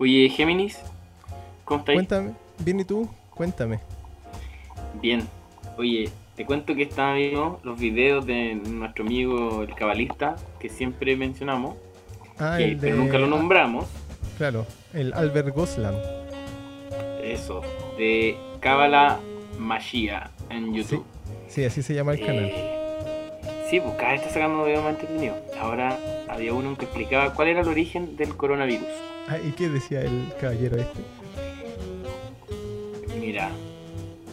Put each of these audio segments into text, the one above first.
Oye, Géminis, ¿cómo estáis? Cuéntame, bien y tú, cuéntame. Bien. Oye, te cuento que estaba viendo los videos de nuestro amigo el cabalista, que siempre mencionamos, Ah, que- el de... pero nunca lo nombramos. Claro, el Albert Goslan. Eso, de Cábala Magia en YouTube. Sí, así se llama el canal. Sí, pues cada vez está sacando videos más entretenidos. Ahora había uno que explicaba cuál era el origen del coronavirus. Ah, ¿y qué decía el caballero este? Mira,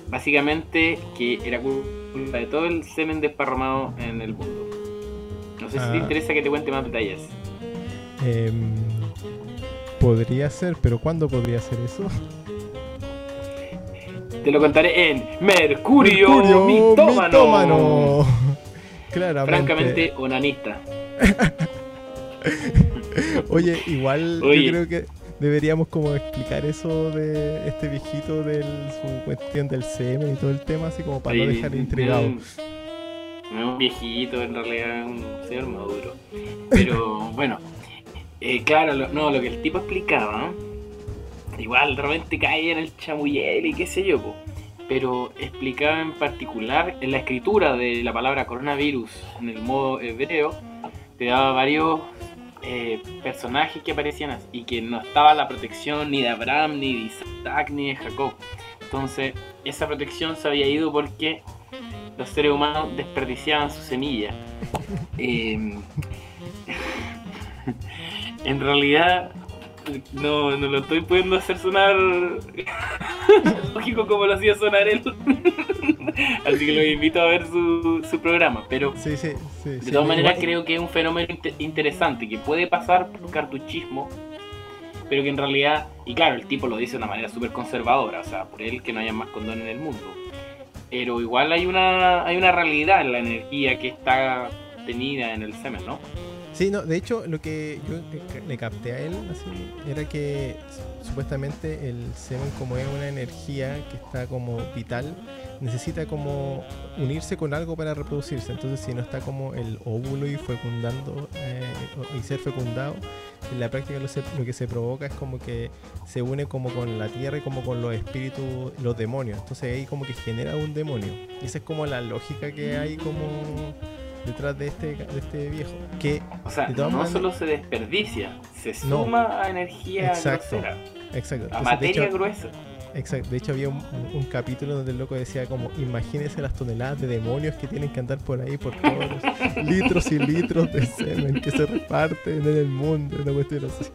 básicamente que era culpa de todo el semen desparramado en el mundo. No sé si te Ah. interesa que te cuente más detalles. Em, podría ser, pero ¿cuándo podría ser eso? Te lo contaré en Mercurio, Mitómano. mitómano. Claramente. Francamente, onanista. Oye, igual Oye. yo creo que deberíamos como explicar eso de este viejito de su cuestión del semen y todo el tema, así como para no dejar intrigado. No es un viejito, en realidad es un señor maduro. Pero bueno, eh, claro, lo, no, lo que el tipo explicaba, igual de repente cae en el chamullel y qué sé yo, po. Pero explicaba en particular en la escritura de la palabra coronavirus en el modo hebreo, te daba varios eh, personajes que aparecían así, y que no estaba la protección ni de Abraham, ni de Isaac, ni de Jacob. Entonces, esa protección se había ido porque los seres humanos desperdiciaban su semilla. Eh, en realidad, no, no lo estoy pudiendo hacer sonar lógico como lo hacía sonar él. Así que los invito a ver su, su programa. Pero Sí, sí, sí. de todas maneras igual- creo que es un fenómeno inte- interesante que puede pasar por cartuchismo, pero que en realidad, y claro, el tipo lo dice de una manera súper conservadora, o sea, por él que no haya más condones en el mundo. Pero igual hay una, hay una realidad en la energía que está tenida en el semen, ¿no? Sí, no, de hecho, lo que yo le- capté a él así, era que su- supuestamente el semen, como es una energía que está como vital, necesita como unirse con algo para reproducirse. Entonces, si no está como el óvulo y fecundando eh, y ser fecundado, en la práctica lo, se- lo que se provoca es como que se une como con la tierra y como con los espíritus, los demonios. Entonces ahí como que genera un demonio. Y esa es como la lógica que hay como detrás de este, de este viejo. Que O sea, no maneras- solo se desperdicia, se No. suma a energía Exacto. grosera, Exacto. a Entonces, materia hecho, gruesa. exacto. De hecho, había un, un capítulo donde el loco decía como, imagínense las toneladas de demonios que tienen que andar por ahí por todos los litros y litros de semen que se reparten en el mundo. Una cuestión así.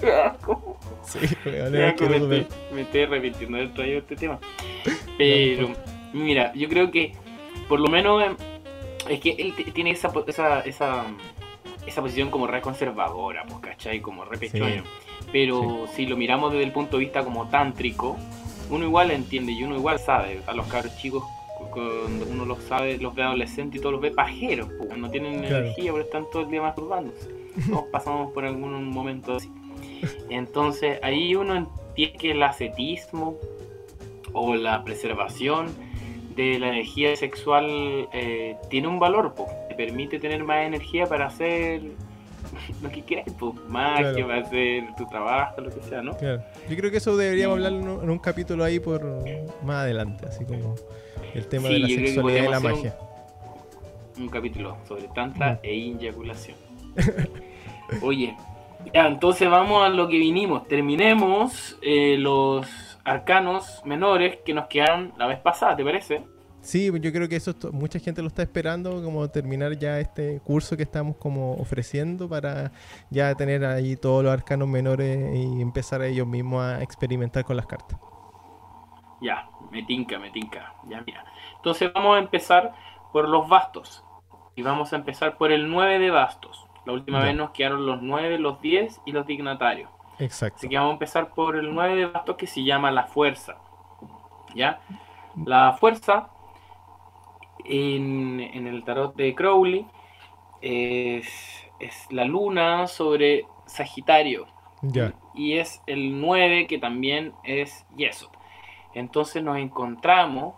Qué asco. Sí, me, asqueroso, estoy, me estoy arrepintiendo de haber traído este tema. Pero, mira, yo creo que por lo menos eh, es que él tiene esa, esa, esa, esa posición como re conservadora, pues, ¿cachai? Como re pechoño. Pero si lo miramos desde el punto de vista como tántrico, uno igual entiende y uno igual sabe. A los cabros chicos, cu- cuando uno los sabe, los ve adolescentes y todos los ve pajeros, pues, no tienen Claro. energía, pero están todo el día masturbándose. Todos pasamos por algún momento así. Entonces ahí uno entiende que el ascetismo o la preservación de la energía sexual eh, tiene un valor, po. te permite tener más energía para hacer lo que quieras, po. magia, Claro. para hacer tu trabajo, lo que sea, ¿no? Claro. Yo creo que eso deberíamos hablar en un, en un capítulo ahí por más adelante, así como el tema Sí, de la que sexualidad y la magia. Un capítulo sobre tantra Mm. e eyaculación. Oye, ya, entonces vamos a lo que vinimos. Terminemos eh, los arcanos menores que nos quedaron la vez pasada, ¿te parece? Sí, yo creo que eso mucha gente lo está esperando, como terminar ya este curso que estamos como ofreciendo para ya tener ahí todos los arcanos menores y empezar ellos mismos a experimentar con las cartas. Ya, me tinca, me tinca. Ya, mira. Entonces vamos a empezar por los bastos. Y vamos a empezar por el 9 de bastos. La última Ya. vez nos quedaron los 9, los 10 y los dignatarios. Exacto. Así que vamos a empezar por el 9 de bastos que se llama la fuerza. ¿Ya? La fuerza en, en el tarot de Crowley es, es la luna sobre Sagitario. Ya, Y es el 9 que también es Yesod. Entonces nos encontramos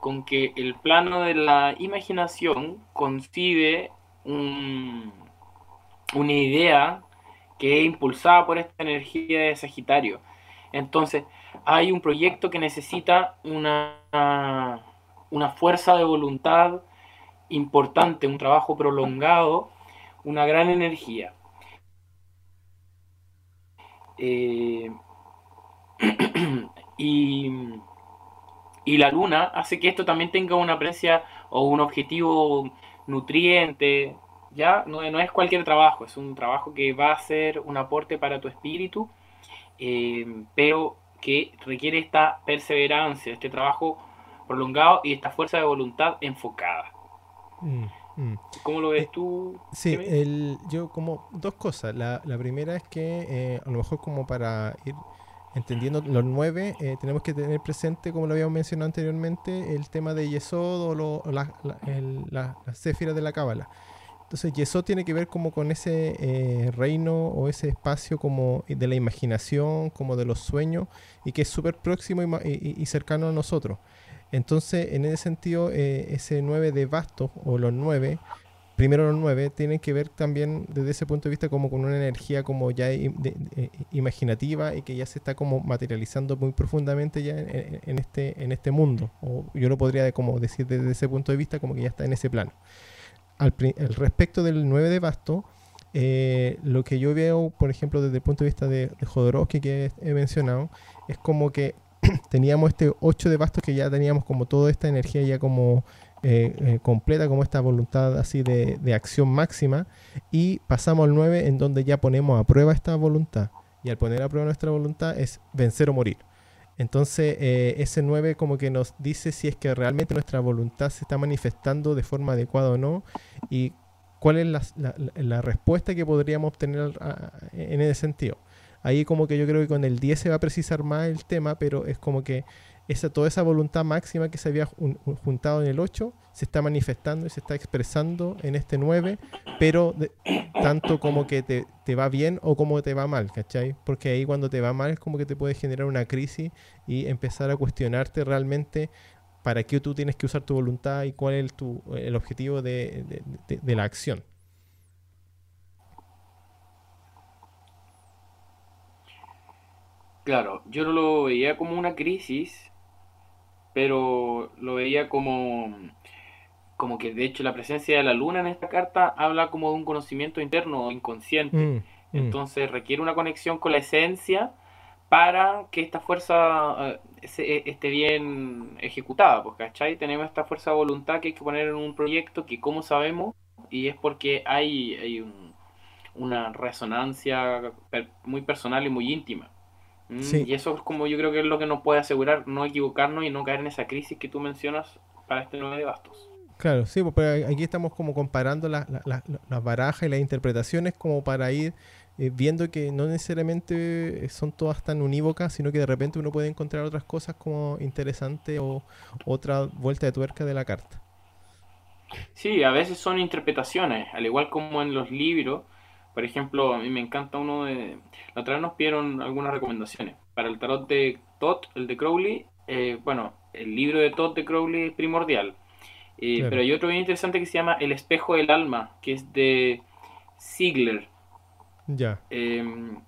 con que el plano de la imaginación concibe un- una idea que es impulsada por esta energía de Sagitario. Entonces, hay un proyecto que necesita una, una fuerza de voluntad importante, un trabajo prolongado, una gran energía. Eh, y, y, la luna hace que esto también tenga una presencia o un objetivo nutriente. Ya no, no, es cualquier trabajo, es un trabajo que va a ser un aporte para tu espíritu, eh, pero que requiere esta perseverancia, este trabajo prolongado y esta fuerza de voluntad enfocada. Mm, mm. ¿Cómo lo ves eh, tú? Sí, el, yo como dos cosas. La, la primera es que eh, a lo mejor como para ir entendiendo los nueve, eh, tenemos que tener presente, como lo habíamos mencionado anteriormente, el tema de Yesod o lo, la, la, de la Cábala. Entonces Yesod tiene que ver como con ese reino o ese espacio como de la imaginación, como de los sueños, y que es súper próximo y, cercano a nosotros. Entonces, en ese sentido, eh, ese 9 de bastos, o los 9, primero los 9, tienen que ver también desde ese punto de vista como con una energía como ya eh, imaginativa y que ya se está como materializando muy profundamente ya en, este, en este mundo. O yo lo podría como decir desde ese punto de vista como que ya está en ese plano. Al, respecto del 9 de basto, eh, lo que yo veo, por ejemplo, desde el punto de vista de, de Jodorowsky que he mencionado, es como que teníamos este 8 de bastos que ya teníamos como toda esta energía ya como eh, eh, completa, como esta voluntad así de, acción máxima, y pasamos al 9 en donde ya ponemos a prueba esta voluntad. Y al poner a prueba nuestra voluntad es vencer o morir. Entonces, eh, ese 9 como que nos dice si es que realmente nuestra voluntad se está manifestando de forma adecuada o no, y cuál es la, respuesta que podríamos obtener en ese sentido. Ahí como que yo creo que con el 10 se va a precisar más el tema, pero es como que esa, toda esa voluntad máxima que se había juntado en el 8 se está manifestando y se está expresando en este 9, pero tanto como que te, te, va bien o como te va mal, ¿cachai? Porque ahí cuando te va mal es como que te puede generar una crisis y empezar a cuestionarte realmente para qué tú tienes que usar tu voluntad y cuál es tu, el objetivo de, de la acción. Claro, yo no lo veía como una crisis, pero lo veía como, como que de hecho la presencia de la luna en esta carta habla como de un conocimiento interno o inconsciente. Mm, mm. Entonces requiere una conexión con la esencia para que esta fuerza eh, eh, esté bien ejecutada, pues, ¿cachai? Tenemos esta fuerza de voluntad que hay que poner en un proyecto que, como sabemos, y es porque hay, hay una resonancia muy personal y muy íntima. Mm, y eso es como yo creo que es lo que nos puede asegurar no equivocarnos y no caer en esa crisis que tú mencionas para este 9 de bastos. Claro, sí, porque aquí estamos como comparando las barajas y las interpretaciones como para ir eh, viendo que no necesariamente son todas tan unívocas, sino que de repente uno puede encontrar otras cosas como interesantes o otra vuelta de tuerca de la carta. Sí, a veces son interpretaciones, al igual como en los libros, por ejemplo, a mí me encanta uno de... La otra vez nos pidieron algunas recomendaciones. Para el tarot de Todd, el de Crowley, eh, bueno, el libro de Todd de Crowley es primordial. Eh, pero hay otro bien interesante que se llama El espejo del alma, que es de Ziegler. Ya. Em,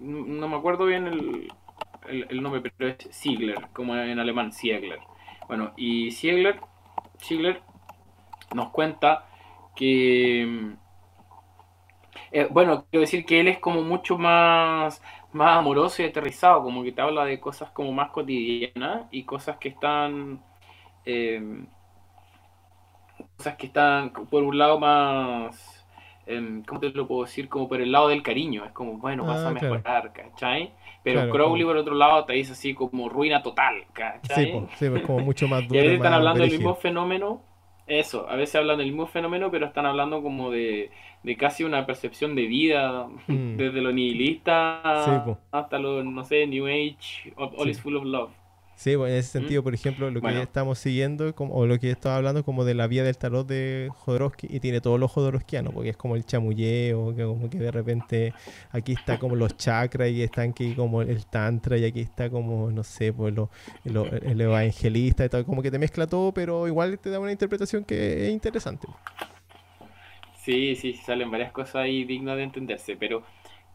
no me acuerdo bien el, el, nombre, pero es Ziegler, como en alemán, Ziegler. Bueno, y Ziegler, Ziegler nos cuenta que eh, bueno, quiero decir que él es como mucho más, más amoroso y aterrizado, como que te habla de cosas como más cotidianas y cosas que están... Eh, cosas que están por un lado más... Eh, ¿Cómo te lo puedo decir? Como por el lado del cariño. Es como, bueno, vas a ah, mejorar, ¿cachai? Pero Crowley, por otro lado, te dice así como ruina total, ¿cachai? Sí, pues, sí pues como mucho más duro. y a veces están hablando del mismo fenómeno. Eso, a veces hablan del mismo fenómeno, pero están hablando como de de casi una percepción de vida, mm. desde lo nihilista hasta lo, no sé, New Age, All is Full of Love. Sí, bueno, en ese sentido, por ejemplo, lo que estamos siguiendo, como, o lo que estaba hablando como de la vía del tarot de Jodorowsky, y tiene todos los Jodorowskianos, porque es como el chamulleo, que como que de repente aquí está como los chakras, y están aquí como el tantra, y aquí está como, no sé, pues lo, el evangelista, y tal, como que te mezcla todo, pero igual te da una interpretación que es interesante. Sí, sí, salen varias cosas ahí dignas de entenderse, pero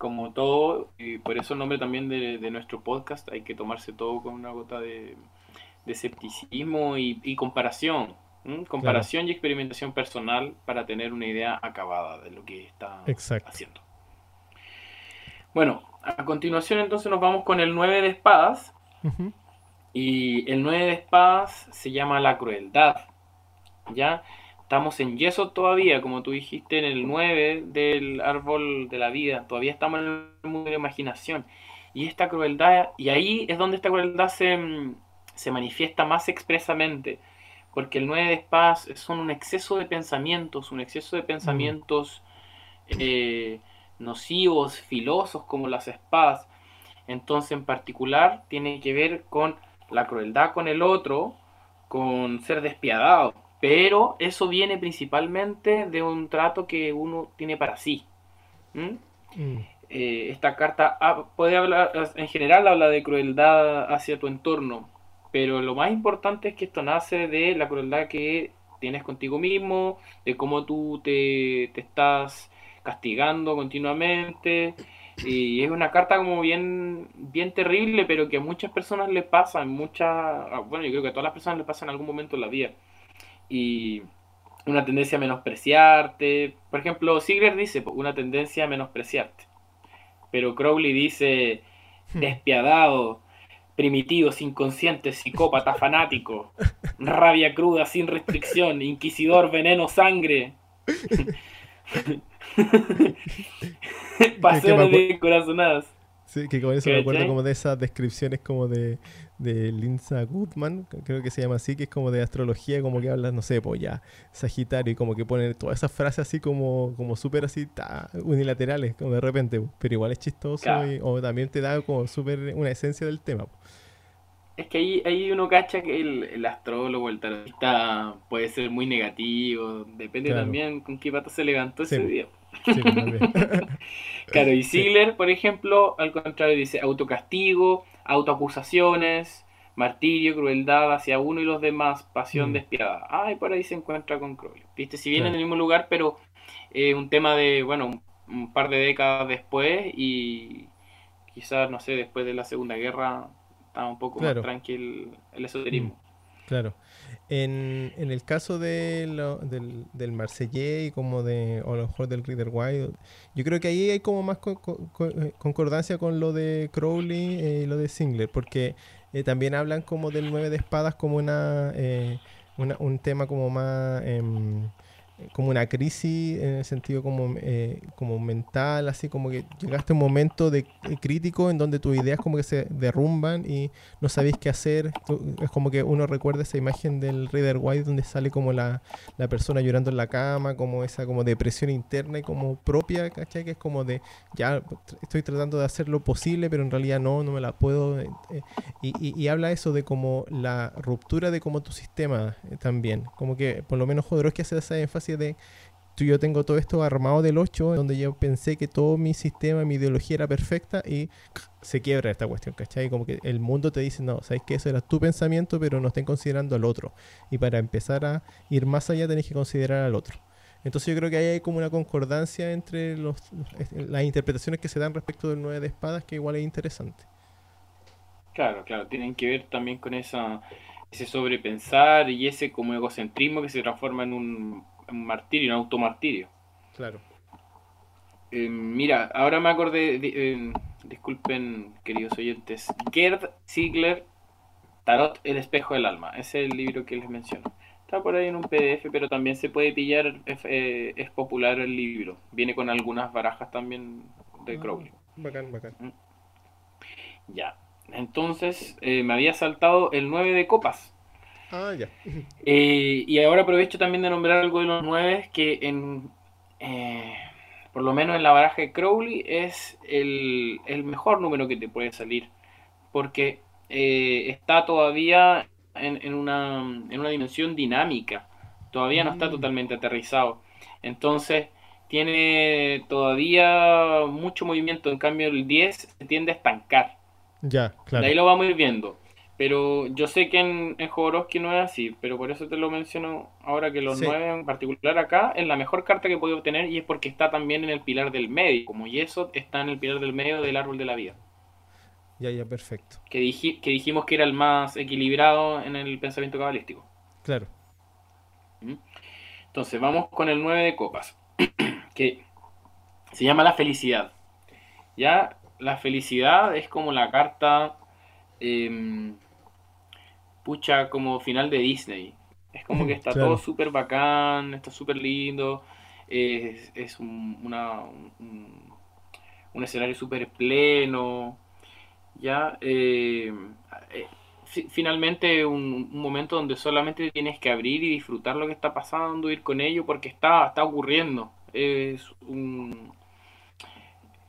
como todo, y por eso el nombre también de, nuestro podcast, hay que tomarse todo con una gota de, escepticismo y, comparación. Comparación y experimentación personal para tener una idea acabada de lo que está haciendo. Bueno, a continuación entonces nos vamos con el 9 de espadas. Y el 9 de espadas se llama la crueldad. ¿Ya? Estamos en yeso todavía, como tú dijiste, en el 9 del árbol de la vida. Todavía estamos en el mundo de la imaginación. Y esta crueldad, y ahí es donde esta crueldad se, mm, se manifiesta más expresamente. Porque el 9 de espadas son un exceso de pensamientos, un exceso de pensamientos eh, nocivos, filosos como las espadas. Entonces, en particular, tiene que ver con la crueldad con el otro, con ser despiadado. Pero eso viene principalmente de un trato que uno tiene para sí. Mm. Eh, esta carta puede hablar, en general habla de crueldad hacia tu entorno, pero lo más importante es que esto nace de la crueldad que tienes contigo mismo, de cómo tú te, te estás castigando continuamente. Y es una carta como bien, bien terrible, pero que a muchas personas le pasa, muchas, bueno, yo creo que a todas las personas le pasa en algún momento en la vida y una tendencia a menospreciarte. Por ejemplo, Sigler dice una tendencia a menospreciarte. Pero Crowley dice hmm. despiadado, primitivo, inconsciente, psicópata, fanático, rabia cruda, sin restricción, inquisidor, veneno, sangre. Pasiones de corazonadas. Sí, que con eso me acuerdo como de esas descripciones como de, de Linza Goodman, creo que se llama así, que es como de astrología, como que habla, no sé, pues ya, Sagitario, y como que pone todas esas frases así como, como súper así, unilaterales, como de repente, pero igual es chistoso o también te da como súper una esencia del tema. Es que ahí, ahí uno cacha que el, astrólogo, el tarotista puede ser muy negativo, depende también con qué pata se levantó ese día. Pues, claro, y Ziegler, por ejemplo, al contrario, dice autocastigo, autoacusaciones, martirio, crueldad hacia uno y los demás, pasión mm. despiadada. Ah, y por ahí se encuentra con Crowley. Viste, si viene en el mismo lugar, pero eh, un tema de, bueno, un, par de décadas después y quizás, no sé, después de la Segunda Guerra, estaba un poco más tranquilo el esoterismo. Mm, claro. En, en, el caso de del, del Marsellé y como de, o a lo mejor del Reader Wild, yo creo que ahí hay como más eh, concordancia con lo de Crowley eh, y lo de Singler, porque eh, también hablan como del nueve de espadas como una, una un tema como más... Em, como una crisis en el sentido como, eh, como mental, así como que llegaste a un momento de eh, crítico en donde tus ideas como que se derrumban y no sabéis qué hacer. Es como que uno recuerda esa imagen del Reader White donde sale como la, la persona llorando en la cama, como esa como depresión interna y como propia, ¿cachai? Que es como de, ya estoy tratando de hacer lo posible, pero en realidad no, no me la puedo. Eh, y, y, habla eso de como la ruptura de como tu sistema también. Como que por lo menos Jodorowsky hace esa énfasis de tú, yo tengo todo esto armado del 8, donde yo pensé que todo mi sistema, mi ideología era perfecta y se quiebra esta cuestión, ¿cachai? Como que el mundo te dice, no, sabes que eso era tu pensamiento, pero no estén considerando al otro. Y para empezar a ir más allá tenés que considerar al otro. Entonces yo creo que ahí hay como una concordancia entre los, las interpretaciones que se dan respecto del 9 de espadas que igual es interesante. Claro, claro, tienen que ver también con esa, ese sobrepensar y ese como egocentrismo que se transforma en un un martirio, un automartirio. Claro. Eh, mira, ahora me acordé, eh, disculpen queridos oyentes, Gerd Ziegler, Tarot, el espejo del alma, ese es el libro que les menciono. Está por ahí en un PDF, pero también se puede pillar, es, eh, popular el libro. Viene con algunas barajas también de ah, Crowley. bacán, bacán. Mm. Ya, entonces me había saltado el 9 de copas. Ah, ya. Eh, y ahora aprovecho también de nombrar algo de los nueve que en, eh, por lo menos en la baraja de Crowley es el, mejor número que te puede salir. Porque eh, está todavía en, una, en, una, dimensión dinámica. Todavía no está mm. totalmente aterrizado. Entonces tiene todavía mucho movimiento. En cambio el 10 se tiende a estancar. Ya, claro. De ahí lo vamos a ir viendo. Pero yo sé que en, en Jodorowsky no es así, pero por eso te lo menciono ahora que los Sí, nueve en particular acá es la mejor carta que puedo obtener y es porque está también en el pilar del medio, como Yesod está en el pilar del medio del árbol de la vida, ya, ya, perfecto. que, que dijimos que era el más equilibrado en el pensamiento cabalístico. Claro. ¿Mm? Entonces vamos con el 9 de copas, que se llama la felicidad. Ya la felicidad es como la carta, em, pucha, como final de Disney. Es como que está Claro. todo súper bacán, está súper lindo, es, es un, una- un- un escenario súper pleno, ya. eh, eh, fi- finalmente un, un momento donde solamente tienes que abrir y disfrutar lo que está pasando, ir con ello, porque está, está ocurriendo. Es un,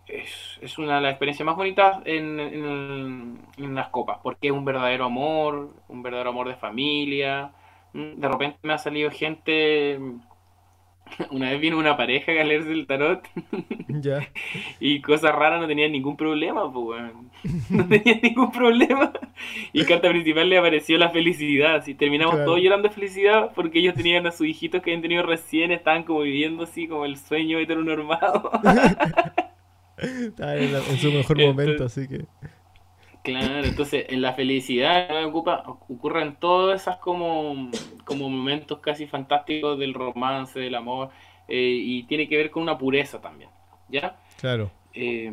es, es una de las experiencias más bonitas en, en las copas, porque es un verdadero amor, un verdadero amor de familia. Mm, De repente me ha salido gente, una vez vino una pareja a leerse el tarot Ya. y cosas raras no tenían ningún problema, pues. No tenían ningún problema. Y carta principal le apareció la felicidad. Si terminamos Claro. todos llorando de felicidad porque ellos tenían a sus hijitos que habían tenido recién, estaban como viviendo así como el sueño heteronormado. Está en, la- en su mejor momento, así que. Claro, entonces en la felicidad ocupa, ocurren todas esas como, como momentos casi fantásticos del romance, del amor, eh, y tiene que ver con una pureza también, ¿ya? Claro. Eh,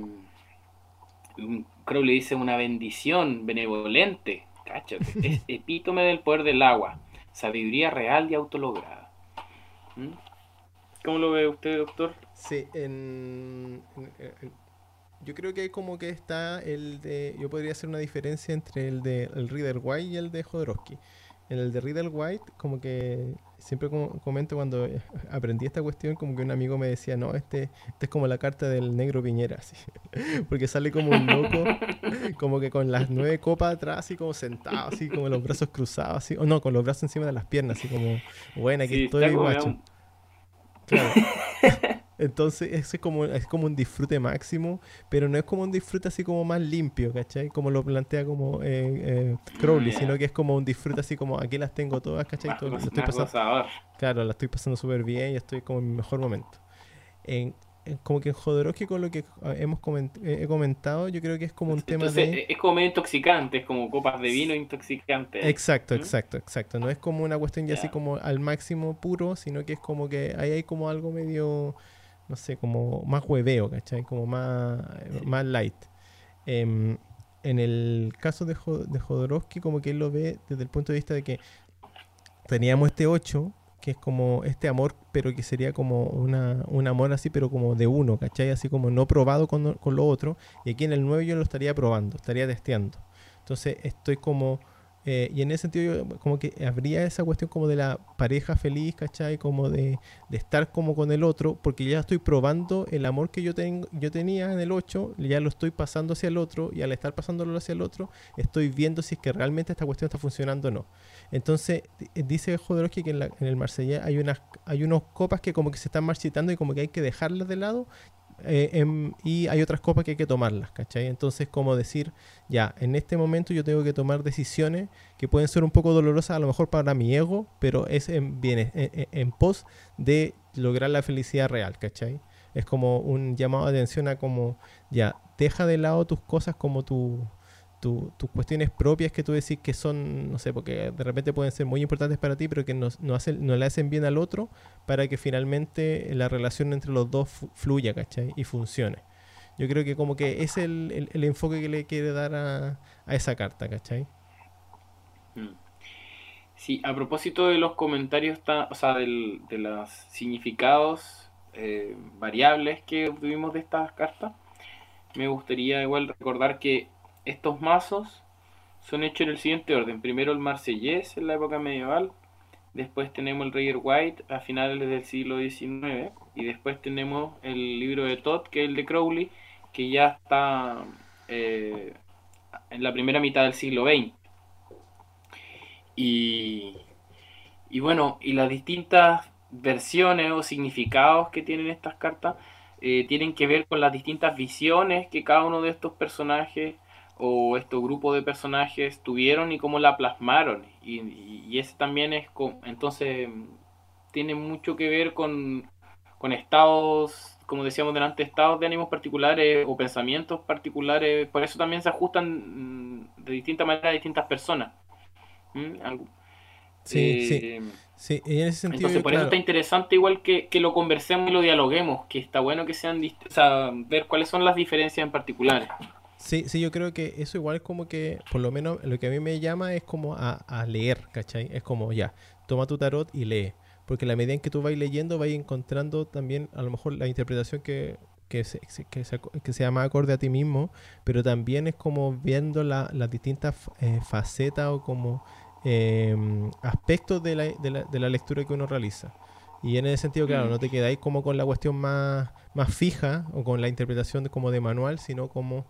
un- Crowley dice una bendición benevolente, cáchate, es epítome del poder del agua, sabiduría real y autolograda. ¿Mm? ¿Cómo lo ve usted, doctor? Sí, en, en- en- yo creo que como que está el de, yo podría hacer una diferencia entre el de el Reader White y el de Jodorowsky. En el de Reader White, como que siempre como- comento cuando aprendí esta cuestión, como que un amigo me decía, no, este, este es como la carta del negro Piñera, así. porque sale como un loco, como que con las nueve copas atrás, así como sentado, así como los brazos cruzados, así, o no, con los brazos encima de las piernas, así como, bueno, aquí Sí, estoy, guacho. un- Claro. Entonces, es como, es como un disfrute máximo, pero no es como un disfrute así como más limpio, ¿cachai? Como lo plantea como eh, eh, Crowley, sino que es como un disfrute así como aquí las tengo todas, ¿cachai? más, Todo- goz- estoy más pasando, claro, la estoy pasando súper bien y estoy como en mi mejor momento. En, en- como que en Jodorowsky, con lo que eh, hemos coment- eh, he comentado, yo creo que es como un tema Entonces, de... es como medio intoxicante, es como copas de vino intoxicante. Exacto, ¿Mm? exacto, exacto. No es como una cuestión ya así como al máximo puro, sino que es como que ahí hay como algo medio, no sé, como más hueveo, ¿cachai? Como más, más light. Em, en el caso de, Jo- de Jodorowsky, como que él lo ve desde el punto de vista de que teníamos este 8, que es como este amor, pero que sería como una, un amor así, pero como de uno, ¿cachai? Así como no probado con, con lo otro. Y aquí en el 9 yo lo estaría probando, estaría testeando. Entonces estoy como... eh, y en ese sentido yo como que habría esa cuestión como de la pareja feliz, ¿cachai? Como de, de estar como con el otro, porque ya estoy probando el amor que yo, tengo, yo tenía en el 8, ya lo estoy pasando hacia el otro, y al estar pasándolo hacia el otro, estoy viendo si es que realmente esta cuestión está funcionando o no. Entonces, di- dice Jodorowsky que en, la- en el Marsella hay unas hay unos copas que como que se están marchitando y como que hay que dejarlas de lado eh, em, y hay otras copas que hay que tomarlas, ¿cachai? Entonces, como decir, ya, en este momento yo tengo que tomar decisiones que pueden ser un poco dolorosas a lo mejor para mi ego, pero es en, bien, en, en- en pos de lograr la felicidad real, ¿cachai? Es como un llamado de atención a como, ya, deja de lado tus cosas como tu, tu- tus cuestiones propias que tú decís que son, no sé, porque de repente pueden ser muy importantes para ti, pero que no, no, hacen, no le hacen bien al otro para que finalmente la relación entre los dos fluya, ¿cachai? Y funcione. Yo creo que como que es el, el- enfoque que le quiere dar a, a esa carta, ¿cachai? Mm. Sí, a propósito de los comentarios, ta- o sea, del- de los significados eh, variables que obtuvimos de estas cartas, me gustaría igual recordar que estos mazos son hechos en el siguiente orden. Primero el Marsellés en la época medieval, después tenemos el Rider White a finales del siglo XIX, y después tenemos el libro de Todd, que es el de Crowley, que ya está eh, en la primera mitad del siglo XX. Y, y bueno, y las distintas versiones o significados que tienen estas cartas eh, tienen que ver con las distintas visiones que cada uno de estos personajes o estos grupos de personajes tuvieron y cómo la plasmaron. Y, y, ese también es, entonces, tiene mucho que ver con, con estados, como decíamos delante, estados de ánimos particulares o pensamientos particulares. Por eso también se ajustan mm, de distinta manera a distintas personas. ¿Mm? Sí, sí. Eh, sí, en ese sentido. Entonces, por eso está interesante, igual que, que, lo conversemos y lo dialoguemos, que está bueno que sean. O sea, ver cuáles son las diferencias en particulares. Sí, sí, yo creo que eso igual como que, por lo menos lo que a mí me llama es como a, a leer, ¿cachai? Es como ya, toma tu tarot y lee. Porque la medida en que tú vas leyendo, vas encontrando también a lo mejor la interpretación que, que, se, que, se, que se llama acorde a ti mismo, pero también es como viendo la, las distintas eh, facetas o como eh, aspectos de la, de, la, de la lectura que uno realiza. Y en ese sentido, claro, no te quedáis como con la cuestión más, más fija o con la interpretación de, como de manual, sino como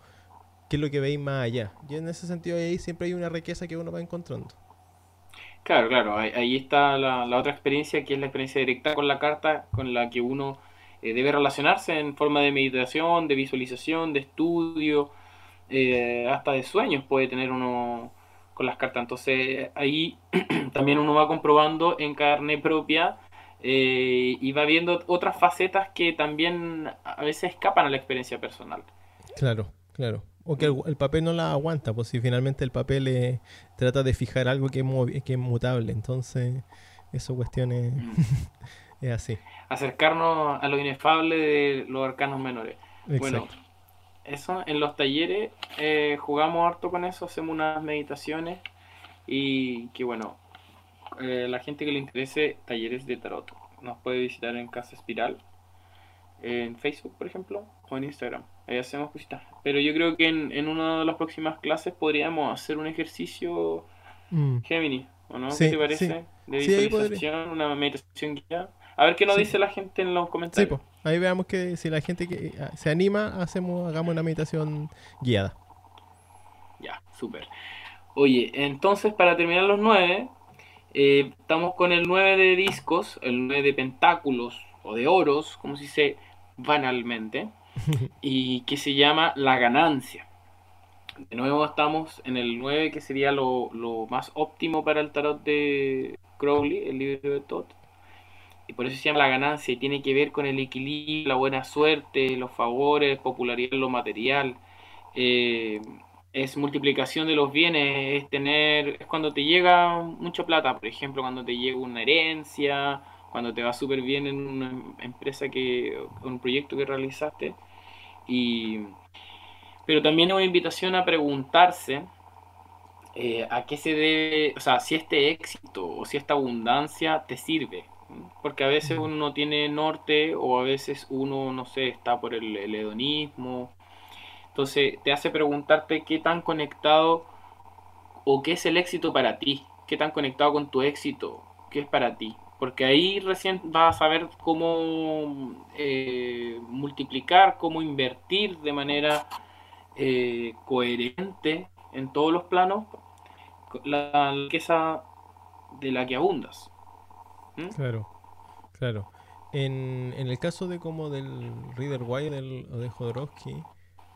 qué es lo que veis más allá. Y en ese sentido ahí siempre hay una riqueza que uno va encontrando. Claro, claro, ahí, está la, otra experiencia que es la experiencia directa con la carta con la que uno eh, debe relacionarse en forma de meditación, de visualización, de estudio, eh, hasta de sueños puede tener uno con las cartas. Entonces ahí también uno va comprobando en carne propia eh, y va viendo otras facetas que también a veces escapan a la experiencia personal. Claro, claro. O que el, papel no la aguanta, pues si finalmente el papel eh, trata de fijar algo que es, que es mutable, entonces eso cuestiones mm. es así. Acercarnos a lo inefable de los arcanos menores. Bueno, eso, en los talleres eh, jugamos harto con eso, hacemos unas meditaciones y que bueno, eh, la gente que le interese talleres de tarot nos puede visitar en Casa Espiral, en Facebook por ejemplo, o en Instagram. Ahí hacemos cositas. Pero yo creo que en, en una de las próximas clases podríamos hacer un ejercicio mm. Gemini, ¿o no? ¿Qué te parece? De visualización, una meditación guiada. A ver qué nos dice la gente en los comentarios. Sí, ahí veamos que si la gente que ah, se anima, hacemos, hagamos una meditación guiada. Ya, súper. Oye, entonces para terminar los nueve, eh, estamos con el 9 de discos, el 9 de pentáculos o de oros, como se dice banalmente, y que se llama La Ganancia. De nuevo estamos en el 9, que sería lo, más óptimo para el tarot de Crowley, el libro de Todd. Y por eso se llama La Ganancia y tiene que ver con el equilibrio, la buena suerte, los favores, popularidad lo material. Eh, es multiplicación de los bienes, es tener, es cuando te llega mucha plata, por ejemplo, cuando te llega una herencia, cuando te va súper bien en una empresa que, un proyecto que realizaste. Y, pero también es una invitación a preguntarse eh, a qué se debe, o sea, si este éxito o si esta abundancia te sirve. Porque a veces uno no tiene norte o a veces uno, no sé, está por el, el hedonismo. Entonces te hace preguntarte qué tan conectado o qué es el éxito para ti, qué tan conectado con tu éxito, qué es para ti porque ahí recién vas a saber cómo eh, multiplicar, cómo invertir de manera eh, coherente en todos los planos la riqueza de la que abundas. ¿Mm? Claro, claro. En, en, el caso de como del Reader Wire o de Jodorowsky,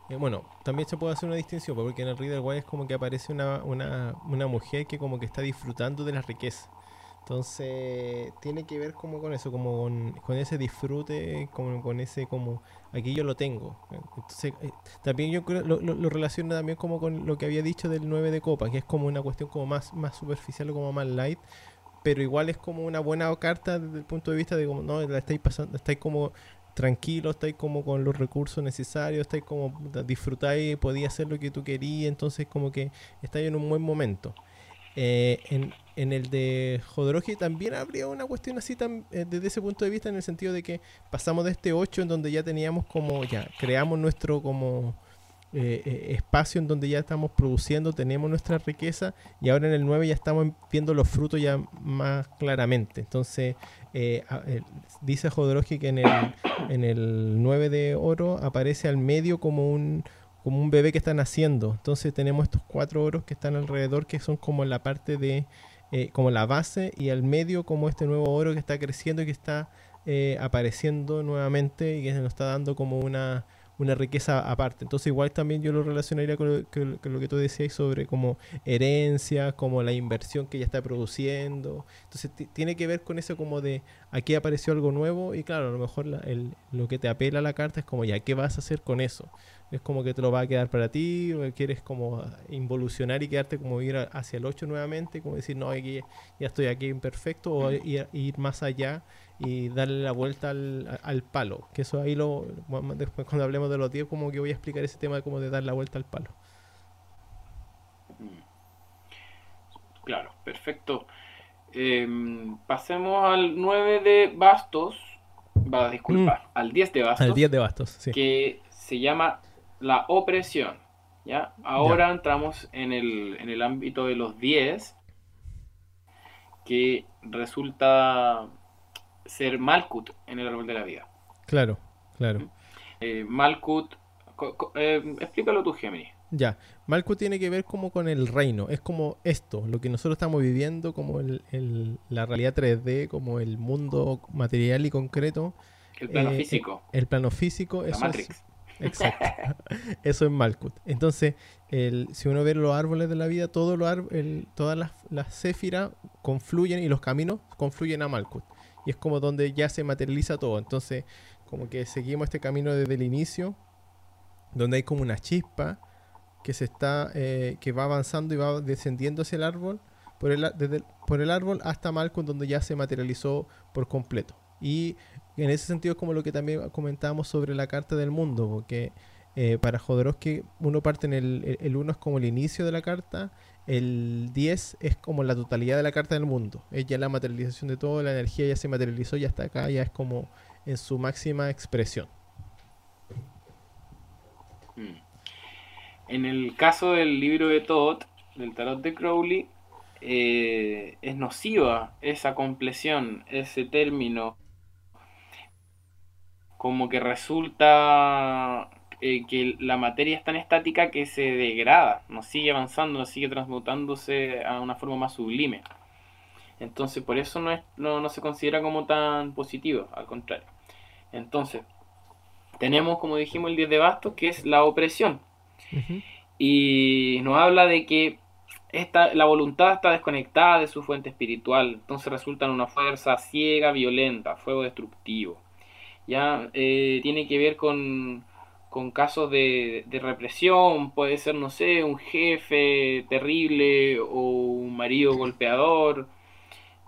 eh, bueno, también se puede hacer una distinción, porque en el Reader Wire es como que aparece una, una, una mujer que como que está disfrutando de la riqueza. Entonces, tiene que ver como con eso, como con, ese disfrute, como con ese como, aquí yo lo tengo. Entonces, eh, también yo creo, lo, lo, relaciono también como con lo que había dicho del 9 de copa, que es como una cuestión como más, más superficial o como más light, pero igual es como una buena carta desde el punto de vista de como, no, la estáis pasando, estáis como tranquilo, estáis como con los recursos necesarios, estáis como disfrutáis, podías hacer lo que tú querías, entonces como que estáis en un buen momento. Eh, en, el de Jodorowsky también habría una cuestión así tan, eh, desde ese punto de vista en el sentido de que pasamos de este 8 en donde ya teníamos como, ya creamos nuestro como eh, espacio en donde ya estamos produciendo, tenemos nuestra riqueza y ahora en el 9 ya estamos viendo los frutos ya más claramente. Entonces, dice Jodorowsky que en el, en el 9 de oro aparece al medio como un como un bebé que está naciendo. Entonces tenemos estos cuatro oros que están alrededor, que son como la parte de, eh, como la base, y al medio como este nuevo oro que está creciendo y que está eh, apareciendo nuevamente y que nos está dando como una, una riqueza aparte. Entonces igual también yo lo relacionaría con lo, que tú decías sobre como herencia, como la inversión que ella está produciendo. Entonces tiene que ver con eso como de aquí apareció algo nuevo y claro, a lo mejor lo que te apela a la carta es como ya, ¿qué vas a hacer con eso? Es como que te lo va a quedar para ti, o quieres como involucionar y quedarte como ir hacia el 8 nuevamente, como decir, no, aquí, ya estoy aquí imperfecto, o ir, ir más allá y darle la vuelta al, al, palo. Que eso ahí lo. Después, cuando hablemos de los 10, como que voy a explicar ese tema de cómo de dar la vuelta al palo. Mm. Claro, perfecto. Em, pasemos al 9 de bastos. Va, disculpa, mm. al 10 de bastos. Al 10 de bastos, sí. Que se llama la opresión. ¿ya? Ahora entramos en el, en el ámbito de los 10, que resulta ser Malkut en el árbol de la vida. Claro, claro. Eh, Malkut, eh, explícalo tú, Gemini. Ya, Malkut tiene que ver como con el reino, es como esto, lo que nosotros estamos viviendo, como el, la realidad 3D, como el mundo material y concreto. El plano eh, físico. El, plano físico, la Matrix. exacto. eso es Malkut. Entonces, el, si uno ve los árboles de la vida, todo lo el, todas las, las céfiras confluyen y los caminos confluyen a Malkut y es como donde ya se materializa todo. Entonces, como que seguimos este camino desde el inicio, donde hay como una chispa que se está, eh, que va avanzando y va descendiendo hacia el árbol, por el, desde por el árbol hasta Malcolm, donde ya se materializó por completo. Y en ese sentido es como lo que también comentábamos sobre la carta del mundo, porque eh, para Jodorowsky uno parte en el, el 1 es como el inicio de la carta, el 10 es como la totalidad de la carta del mundo. Es ya la materialización de todo, la energía ya se materializó, ya está acá, ya es como en su máxima expresión. Hmm. En el caso del libro de Todd, del tarot de Crowley, eh, es nociva esa compleción, ese término, como que resulta eh, que la materia es tan estática que se degrada, no sigue avanzando, no sigue transmutándose a una forma más sublime. Entonces, por eso no, es, no, se considera como tan positivo, al contrario. Entonces, tenemos, como dijimos, el 10 de bastos, que es la opresión. Y nos habla de que esta, la voluntad está desconectada de su fuente espiritual, entonces resulta en una fuerza ciega, violenta, fuego destructivo. Ya eh, tiene que ver con, con casos de, represión, puede ser, no sé, un jefe terrible o un marido golpeador,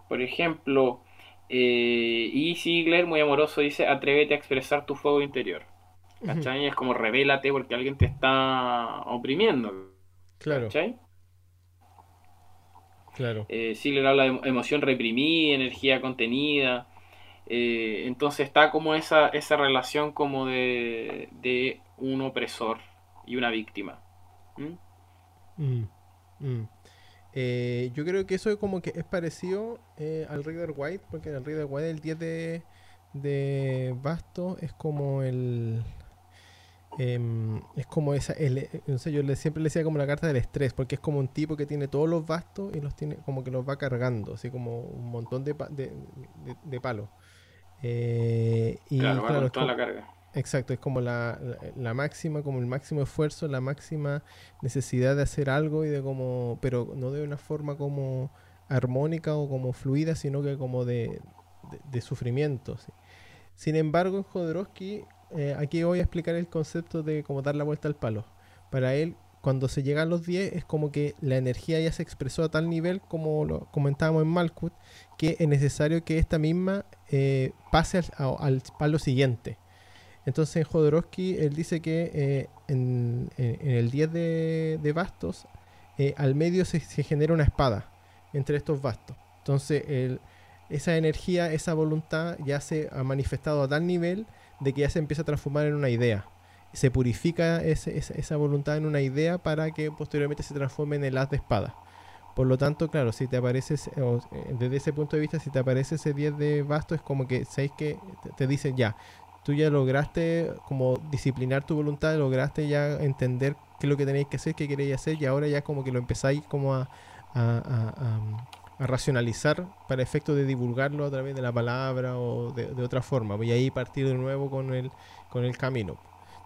por ejemplo. Eh, y Ziegler, muy amoroso, dice, atrévete a expresar tu fuego interior. ¿Cachai? Es como revélate porque alguien te está oprimiendo. Claro. ¿Cachai? Claro. Eh, Ziegler habla de emoción reprimida, energía contenida. Eh, entonces está como esa, esa relación como de, de un opresor y una víctima. Mm, mm. Eh, yo creo que eso es como que es parecido eh, al Reader White, porque en el Reader White el 10 de, de Basto es como el... Em, es como esa, no sé, yo le, siempre le decía como la carta del estrés, porque es como un tipo que tiene todos los bastos y los tiene como que los va cargando, así como un montón de, de, de palos. Eh, y claro, toda la carga. Exacto, es como la, máxima, como el máximo esfuerzo, la máxima necesidad de hacer algo y de como, pero no de una forma como armónica o como fluida, sino que como de, sufrimiento. Sin embargo, en Jodorowsky, eh, aquí voy a explicar el concepto de cómo dar la vuelta al palo. Para él, cuando se llega a los 10 es como que la energía ya se expresó a tal nivel como lo comentábamos en Malkut que es necesario que esta misma eh, pase al, palo siguiente. Entonces en Jodorowsky él dice que eh, en, el 10 de, bastos eh, al medio se, genera una espada entre estos bastos. Entonces esa energía, esa voluntad ya se ha manifestado a tal nivel de que ya se empieza a transformar en una idea se purifica esa voluntad en una idea para que posteriormente se transforme en el haz de espada. Por lo tanto, claro, si te aparece, eh, desde ese punto de vista, si te aparece ese 10 de basto, es como que sabéis que te dicen ya, tú ya lograste como disciplinar tu voluntad, lograste ya entender qué es lo que tenéis que hacer, qué queréis hacer, y ahora ya como que lo empezáis como a, racionalizar para efecto de divulgarlo a través de la palabra o de, otra forma. Voy a ir partir de nuevo con el, con el camino.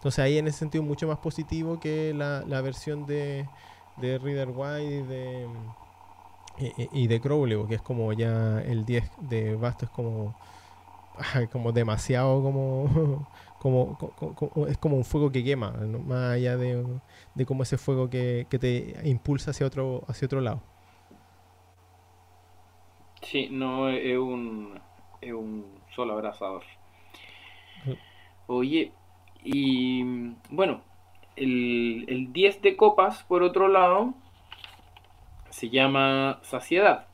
Entonces ahí en ese sentido mucho más positivo que la, la versión de, de Reader White de, y, de Crowley, que es como ya el 10 de Basto es como, como demasiado como, como, es como un fuego que quema, más allá de, de como ese fuego que, que te impulsa hacia otro, hacia otro lado. Sí, no es un, es un solo abrazador. Oye, y bueno, el, el 10 de copas, por otro lado, se llama Saciedad.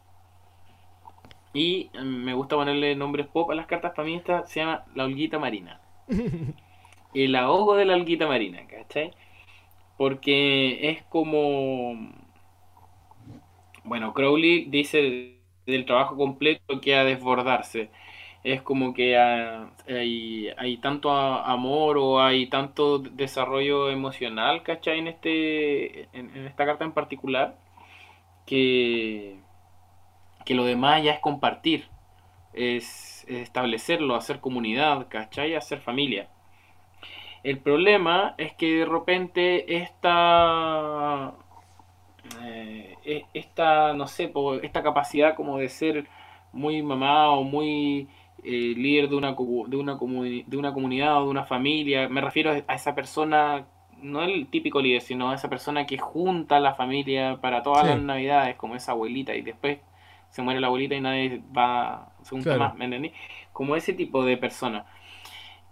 Y mm, me gusta ponerle nombres pop a las cartas. Para mí esta se llama La Olguita Marina. el ahogo de la Olguita Marina, ¿cachai? Porque es como... Bueno, Crowley dice del trabajo completo que a desbordarse. Es como que hay, hay tanto amor o hay tanto desarrollo emocional, ¿cachai? En, este, en, esta carta en particular, que, que lo demás ya es compartir, es, establecerlo, hacer comunidad, ¿cachai? Hacer familia. El problema es que de repente esta eh, e, esta, no sé, esta capacidad como de ser muy mamá o muy eh, líder de una, de, una de una comunidad o de una familia, me refiero a esa persona, no el típico líder, sino a esa persona que junta a la familia para todas las navidades, como esa abuelita, y después se muere la abuelita y nadie va, según más, ¿me entendí? Como ese tipo de persona.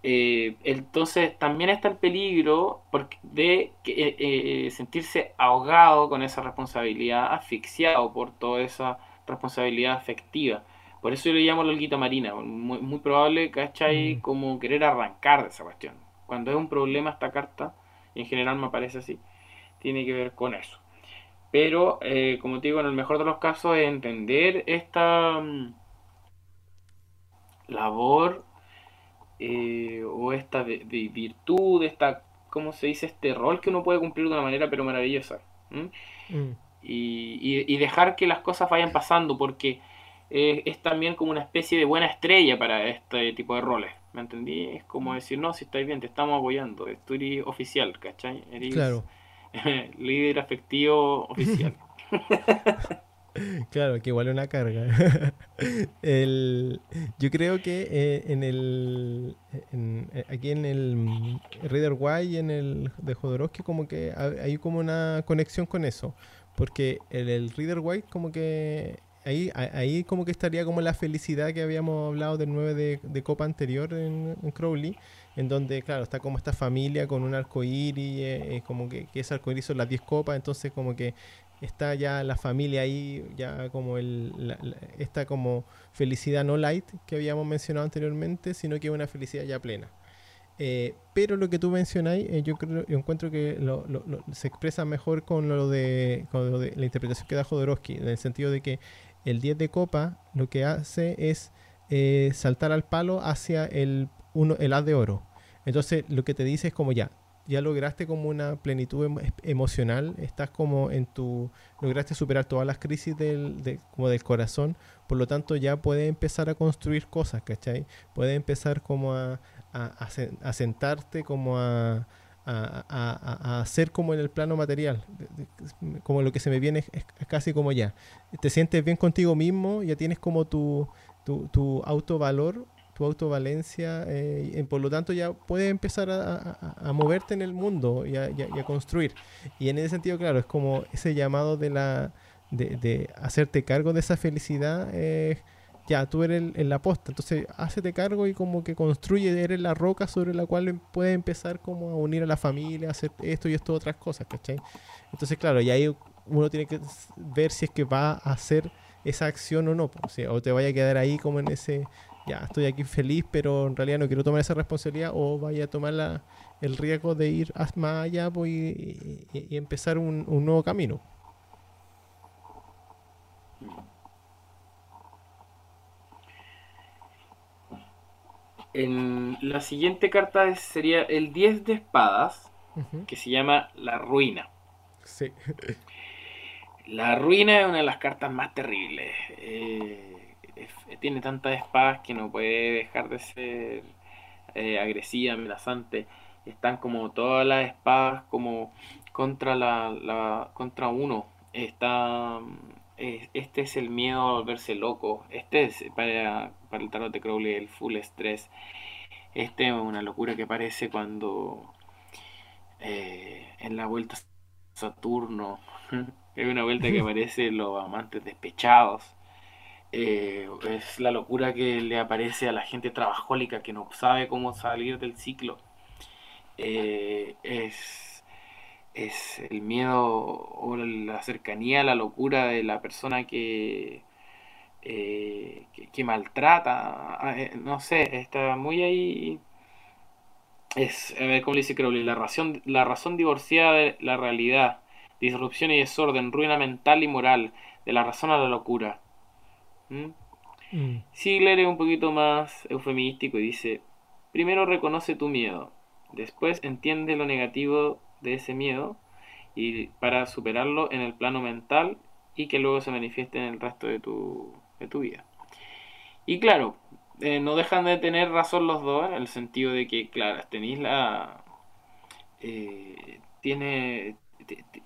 Eh, entonces también está el peligro de eh, eh, sentirse ahogado con esa responsabilidad, asfixiado por toda esa responsabilidad afectiva. Por eso yo le llamo la olguita marina. Muy, muy probable, ¿cachai? Mm. Como querer arrancar de esa cuestión. Cuando es un problema esta carta, y en general me parece así, tiene que ver con eso. Pero, como te digo, en el mejor de los casos es entender esta mm, labor eh, o esta de, virtud, esta, ¿cómo se dice? Este rol que uno puede cumplir de una manera pero maravillosa. Mm. Y, dejar que las cosas vayan pasando porque eh, es también como una especie de buena estrella para este tipo de roles. ¿Me entendí? Es como mm. decir, no, si estáis bien, te estamos apoyando, tú eres oficial, ¿cachai? Eres claro. líder afectivo oficial. Claro, que igual una carga. el, yo creo que eh, en el eh, aquí en el Reader Y y en el de Jodorowsky como que hay como una conexión con eso, porque el, el Reader White como que ahí, ahí como que estaría como la felicidad que habíamos hablado del 9 de, copa anterior en, Crowley, en donde, claro, está como esta familia con un arcoíris, eh, como que, que ese arcoíris son las 10 copas, entonces como que está ya la familia ahí, ya como el, esta como felicidad no light que habíamos mencionado anteriormente, sino que una felicidad ya plena. Eh, pero lo que tú mencionáis, eh, yo creo, yo encuentro que se expresa mejor con lo, de, la interpretación que da Jodorowsky, en el sentido de que el 10 de copa lo que hace es eh, saltar al palo hacia el, uno, el haz de oro. Entonces lo que te dice es como ya, ya lograste como una plenitud emocional, estás como en tu, lograste superar todas las crisis del, como del corazón, por lo tanto ya puedes empezar a construir cosas, ¿cachai? Puedes empezar como a, a, sentarte, como a, a, hacer como en el plano material, como lo que se me viene es, casi como ya. Te sientes bien contigo mismo, ya tienes como tu, tu, tu autovalor tu autovalencia eh, y por lo tanto ya puedes empezar a, moverte en el mundo y a, construir. Y en ese sentido, claro, es como ese llamado de la de, hacerte cargo de esa felicidad. Eh, ya, tú eres el, la posta, entonces hacete cargo y como que construye, eres la roca sobre la cual puedes empezar como a unir a la familia, hacer esto y esto, otras cosas, ¿cachai? Entonces, claro, y ahí uno tiene que ver si es que va a hacer esa acción o no, o, te vaya a quedar ahí como en ese ya estoy aquí feliz, pero en realidad no quiero tomar esa responsabilidad o vaya a tomar la, el riesgo de ir más allá pues, y, empezar un, nuevo camino. En la siguiente carta sería el 10 de espadas, que se llama La Ruina. Sí. La Ruina es una de las cartas más terribles. Eh, tiene tantas espadas que no puede dejar de ser eh, agresiva, amenazante. están como todas las espadas como contra la, la contra uno. Está eh, este es el miedo a volverse loco. Este es para, para el tarot de Crowley el full estrés. Este es una locura que aparece cuando eh, en la vuelta Saturno. es una vuelta que aparece los amantes despechados. Eh, es la locura que le aparece a la gente trabajólica que no sabe cómo salir del ciclo. es es el miedo o la cercanía, la locura de la persona que, eh, que, maltrata. Ah, eh, no sé, está muy ahí. Es, a ver, ¿cómo le dice Crowley? La razón, la razón divorciada de la realidad, disrupción y desorden, ruina mental y moral, de la razón a la locura. ¿Mm? Mm. es un poquito más eufemístico y dice, primero reconoce tu miedo, después entiende lo negativo de ese miedo y para superarlo en el plano mental y que luego se manifieste en el resto de tu, de tu vida. Y claro, eh, no dejan de tener razón los dos en el sentido de que, claro, tenéis la... Eh, tiene,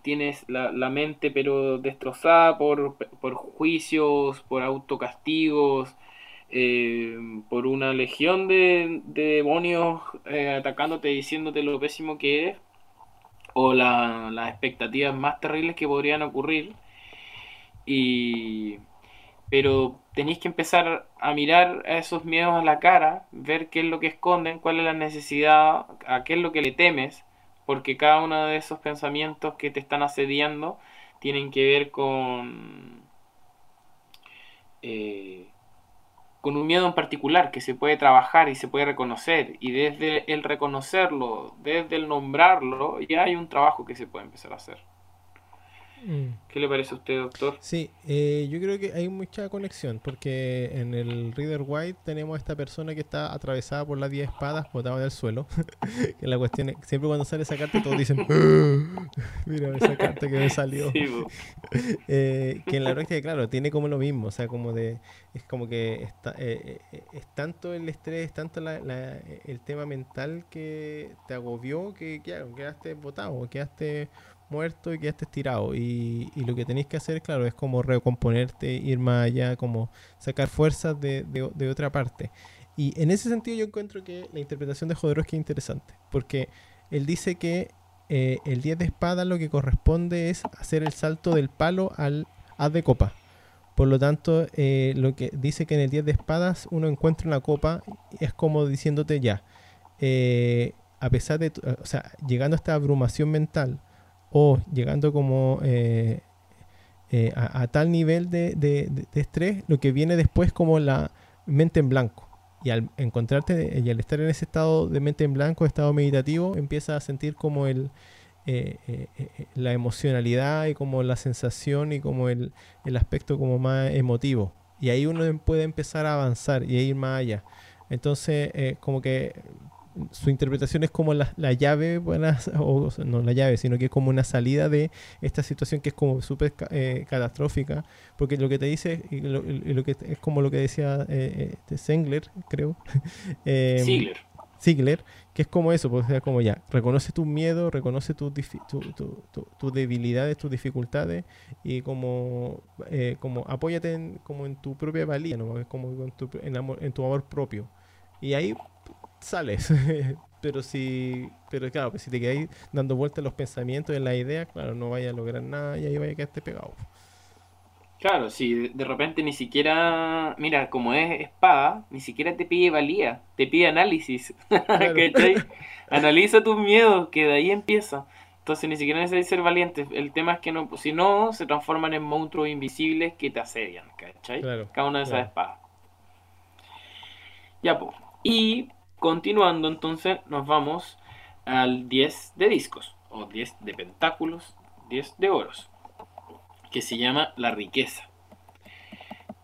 tienes la, mente pero destrozada por, por juicios, por autocastigos, eh, por una legión de, de demonios atacándote diciéndote lo pésimo que eres o las expectativas más terribles que podrían ocurrir. Y, pero tenéis que empezar a mirar a esos miedos a la cara, ver qué es lo que esconden, cuál es la necesidad, a qué es lo que le temes, porque cada uno de esos pensamientos que te están asediando tienen que ver con eh, con un miedo en particular que se puede trabajar y se puede reconocer. Y desde el reconocerlo, desde el nombrarlo, ya hay un trabajo que se puede empezar a hacer. Mm. ¿Qué le parece a usted, doctor? Sí, eh, yo creo que hay mucha conexión, porque en el Reader White tenemos a esta persona que está atravesada por las 10 espadas botada en el suelo. que la cuestión es, siempre cuando sale esa carta todos dicen, ah, mira esa carta que me salió. eh, que en la práctica, claro, tiene como lo mismo, o sea, como de, es como que está, eh, eh, es tanto el estrés, tanto la, el tema mental que te agobió que, claro, quedaste botado, quedaste muerto y quedaste estirado. Y, y lo que tenéis que hacer, claro, es como recomponerte, ir más allá, como sacar fuerzas de, de, otra parte. Y en ese sentido yo encuentro que la interpretación de Jodorowsky es interesante, porque él dice que eh, el 10 de espada lo que corresponde es hacer el salto del palo al haz de copa. Por lo tanto, eh, lo que dice que en el 10 de espadas uno encuentra una copa, es como diciéndote ya, eh, a pesar de, o sea, llegando a esta abrumación mental, o llegando como eh, eh, a, tal nivel de, estrés, lo que viene después como la mente en blanco. Y al encontrarte y al estar en ese estado de mente en blanco, estado meditativo, empieza a sentir como el, eh, la emocionalidad y como la sensación y como el, el aspecto como más emotivo. Y ahí uno puede empezar a avanzar y a ir más allá. Entonces, como que su interpretación es como la, llave, o no la llave, sino que es como una salida de esta situación que es como súper eh, catastrófica, porque lo que te dice, y lo, que es como lo que decía eh, eh Sengler, creo. eh, Ziegler. que es como eso, pues, sea, como ya, reconoce tus miedos, reconoce tus tu, debilidades, tus dificultades y como, eh, como apóyate en, como en tu propia valía, ¿no? como en, tu, en, en tu amor propio. Y ahí sales. pero si, pero claro, pues si te quedas dando vueltas los pensamientos en la idea, claro, no vaya a lograr nada y ahí vaya a quedarte pegado. Claro, si de repente ni siquiera, mira, como es espada, ni siquiera te pide valía, te pide análisis. Analiza tus miedos, que de ahí empieza. Entonces ni siquiera necesitas ser valiente. El tema es que no, si no, se transforman en monstruos invisibles que te asedian, ¿cachai? Cada una de esas espadas. Ya, pues. Y continuando entonces nos vamos al 10 de discos, o 10 de pentáculos, 10 de oros, que se llama la riqueza.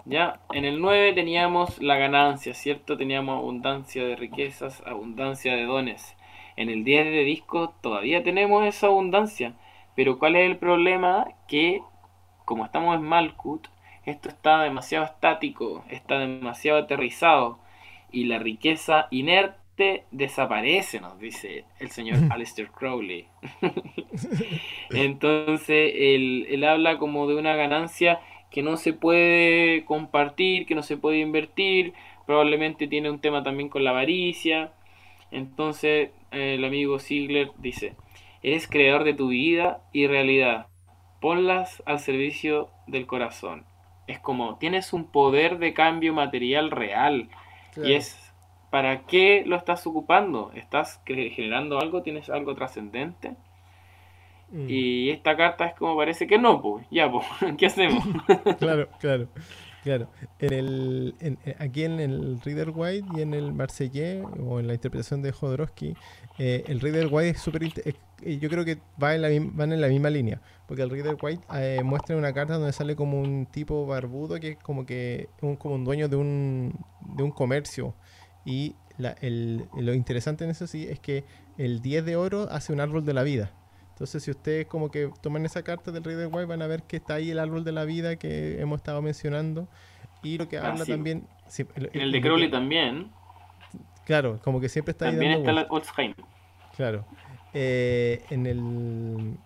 Ya, en el 9 teníamos la ganancia, ¿cierto? Teníamos abundancia de riquezas, abundancia de dones. En el 10 de discos todavía tenemos esa abundancia, pero ¿cuál es el problema? Que como estamos en Malkut, esto está demasiado estático, está demasiado aterrizado y la riqueza inerte desaparece, nos dice el señor Alistair Crowley. Entonces, él, él habla como de una ganancia que no se puede compartir, que no se puede invertir, probablemente tiene un tema también con la avaricia. Entonces, el amigo Ziegler dice, eres creador de tu vida y realidad, ponlas al servicio del corazón. Es como, tienes un poder de cambio material real. Y es, ¿para qué lo estás ocupando? ¿Estás generando algo? ¿Tienes algo trascendente? Mm. Y esta carta es como parece que no, pues, ya, pues, ¿qué hacemos? claro, claro, claro. En el, eh, aquí en el Reader White y en el Marseillais, o en la interpretación de Jodorowsky, eh, el Reader White es súper... Yo creo que va en la, van en la misma línea, porque el Reader White eh, muestra una carta donde sale como un tipo barbudo que es como que un, como un dueño de un, de un comercio. Y la, el, lo interesante en eso sí es que el 10 de oro hace un árbol de la vida. Entonces, si ustedes como que toman esa carta del Rey de White, van a ver que está ahí el árbol de la vida que hemos estado mencionando. Y lo que habla también... en el de Crowley también. Claro, como que siempre está ahí También está la Olsheim. Claro. Eh, en el...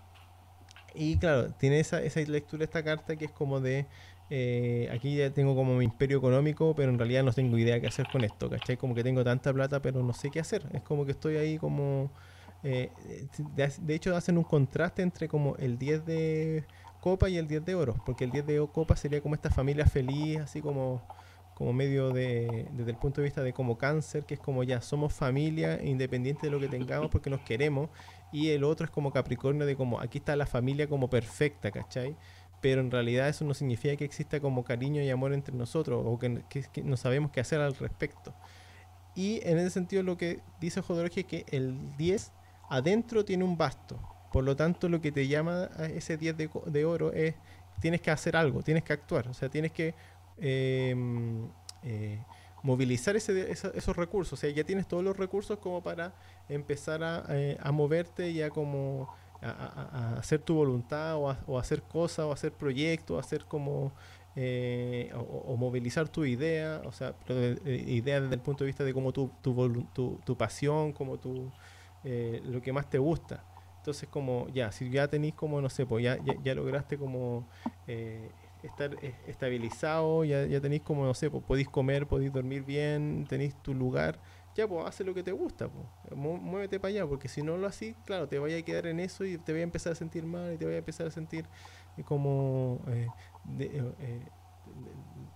Y claro, tiene esa, esa lectura esta carta que es como de... Eh, aquí ya tengo como mi imperio económico, pero en realidad no tengo idea qué hacer con esto, ¿cachai? Como que tengo tanta plata, pero no sé qué hacer. Es como que estoy ahí como eh, de, hecho, hacen un contraste entre como el 10 de copa y el 10 de oro, porque el 10 de copa sería como esta familia feliz, así como, como medio de, desde el punto de vista de como cáncer, que es como ya somos familia, independiente de lo que tengamos, porque nos queremos, y el otro es como Capricornio, de como aquí está la familia como perfecta, ¿cachai? Pero en realidad eso no significa que exista como cariño y amor entre nosotros, o que, no sabemos qué hacer al respecto. Y en ese sentido lo que dice Jodorowsky es que el 10 adentro tiene un basto. Por lo tanto, lo que te llama a ese 10 de, oro es tienes que hacer algo, tienes que actuar, o sea, tienes que em, eh, movilizar ese, esos recursos, o sea, ya tienes todos los recursos como para empezar a, eh, moverte y a como a, hacer tu voluntad o, hacer cosas o hacer proyectos, hacer como eh, o, movilizar tu idea, o sea, idea desde el punto de vista de como tu, tu, tu, tu pasión, como tu eh, lo que más te gusta. Entonces, como ya, si ya tenéis como, no sé, pues ya, ya, lograste como eh, estar eh, estabilizado, ya, ya tenéis como, no sé, pues podéis comer, podéis dormir bien, tenéis tu lugar, ya pues hace lo que te gusta, pues, muévete para allá, porque si no lo así, claro, te vaya a quedar en eso y te voy a empezar a sentir mal y te voy a empezar a sentir como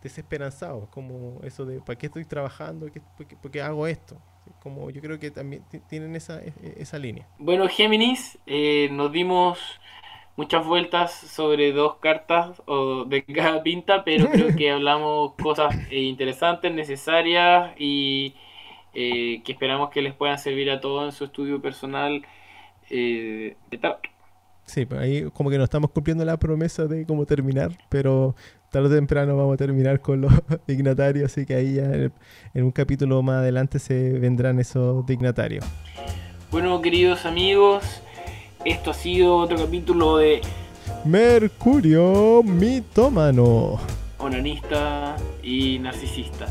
desesperanzado, como eso de, ¿para qué estoy trabajando? ¿Por qué hago esto? Como yo creo que también tienen esa, e, e, esa línea. Bueno, Géminis, eh, nos dimos muchas vueltas sobre dos cartas o de cada pinta, pero creo que hablamos cosas eh, interesantes, necesarias y eh, que esperamos que les puedan servir a todos en su estudio personal de Sí, pues ahí como que no estamos cumpliendo la promesa de cómo terminar, pero tarde o temprano vamos a terminar con los dignatarios, así que ahí ya en, un capítulo más adelante se vendrán esos dignatarios. Bueno, queridos amigos, esto ha sido otro capítulo de Mercurio mitómano, onanista y narcisista.